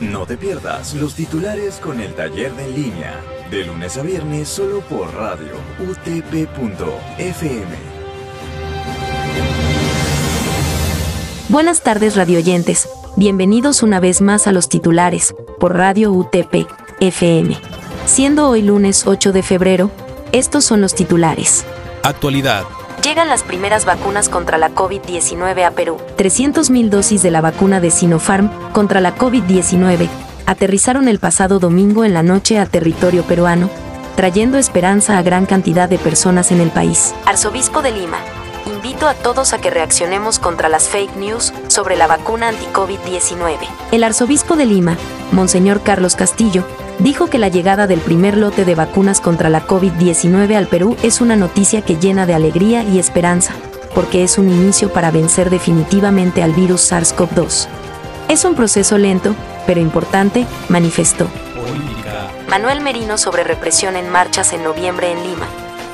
No te pierdas los titulares con el taller de en línea, de lunes a viernes solo por radio utp.fm. Buenas tardes radioyentes, bienvenidos una vez más a los titulares, por radio UTP, FM. Siendo hoy lunes 8 de febrero, estos son los titulares. Actualidad. Llegan las primeras vacunas contra la COVID-19 a Perú. 300.000 dosis de la vacuna de Sinopharm contra la COVID-19 aterrizaron el pasado domingo en la noche a territorio peruano, trayendo esperanza a gran cantidad de personas en el país. Arzobispo de Lima. Invito a todos a que reaccionemos contra las fake news sobre la vacuna anti-COVID-19. El arzobispo de Lima, Monseñor Carlos Castillo, dijo que la llegada del primer lote de vacunas contra la COVID-19 al Perú es una noticia que llena de alegría y esperanza, porque es un inicio para vencer definitivamente al virus SARS-CoV-2. Es un proceso lento, pero importante, manifestó. Manuel Merino sobre represión en marchas en noviembre en Lima.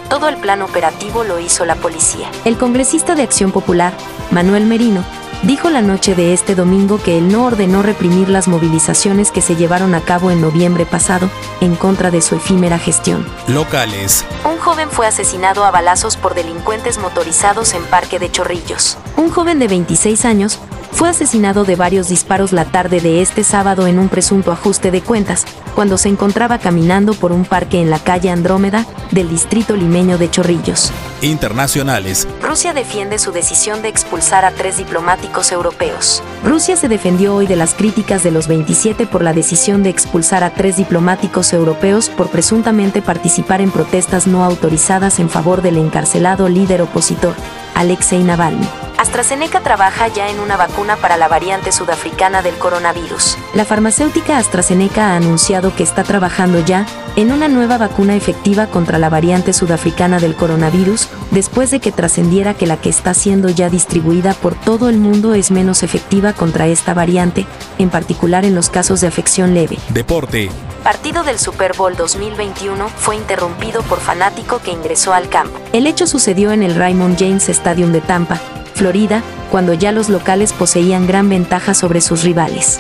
Todo el plan operativo lo hizo la policía. El congresista de Acción Popular, Manuel Merino, dijo la noche de este domingo que él no ordenó reprimir las movilizaciones que se llevaron a cabo en noviembre pasado en contra de su efímera gestión. Locales. Un joven fue asesinado a balazos por delincuentes motorizados en Parque de Chorrillos. Un joven de 26 años fue asesinado de varios disparos la tarde de este sábado en un presunto ajuste de cuentas, cuando se encontraba caminando por un parque en la calle Andrómeda del distrito limeño de Chorrillos. Internacionales. Rusia defiende su decisión de expulsar a tres diplomáticos europeos. Rusia se defendió hoy de las críticas de los 27 por la decisión de expulsar a tres diplomáticos europeos por presuntamente participar en protestas no autorizadas en favor del encarcelado líder opositor, Alexei Navalny. AstraZeneca trabaja ya en una vacuna para la variante sudafricana del coronavirus. La farmacéutica AstraZeneca ha anunciado que está trabajando ya en una nueva vacuna efectiva contra la variante sudafricana del coronavirus, después de que trascendiera que la que está siendo ya distribuida por todo el mundo es menos efectiva contra esta variante, en particular en los casos de afección leve. Deporte. Partido del Super Bowl 2021 fue interrumpido por fanático que ingresó al campo. El hecho sucedió en el Raymond James Stadium de Tampa, Florida, cuando ya los locales poseían gran ventaja sobre sus rivales.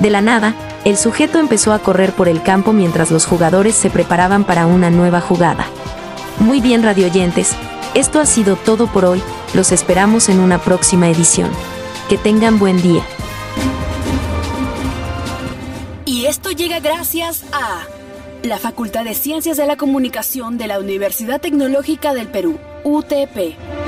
De la nada, el sujeto empezó a correr por el campo mientras los jugadores se preparaban para una nueva jugada. Muy bien radioyentes, esto ha sido todo por hoy, los esperamos en una próxima edición. Que tengan buen día. Y esto llega gracias a la Facultad de Ciencias de la Comunicación de la Universidad Tecnológica del Perú, UTP.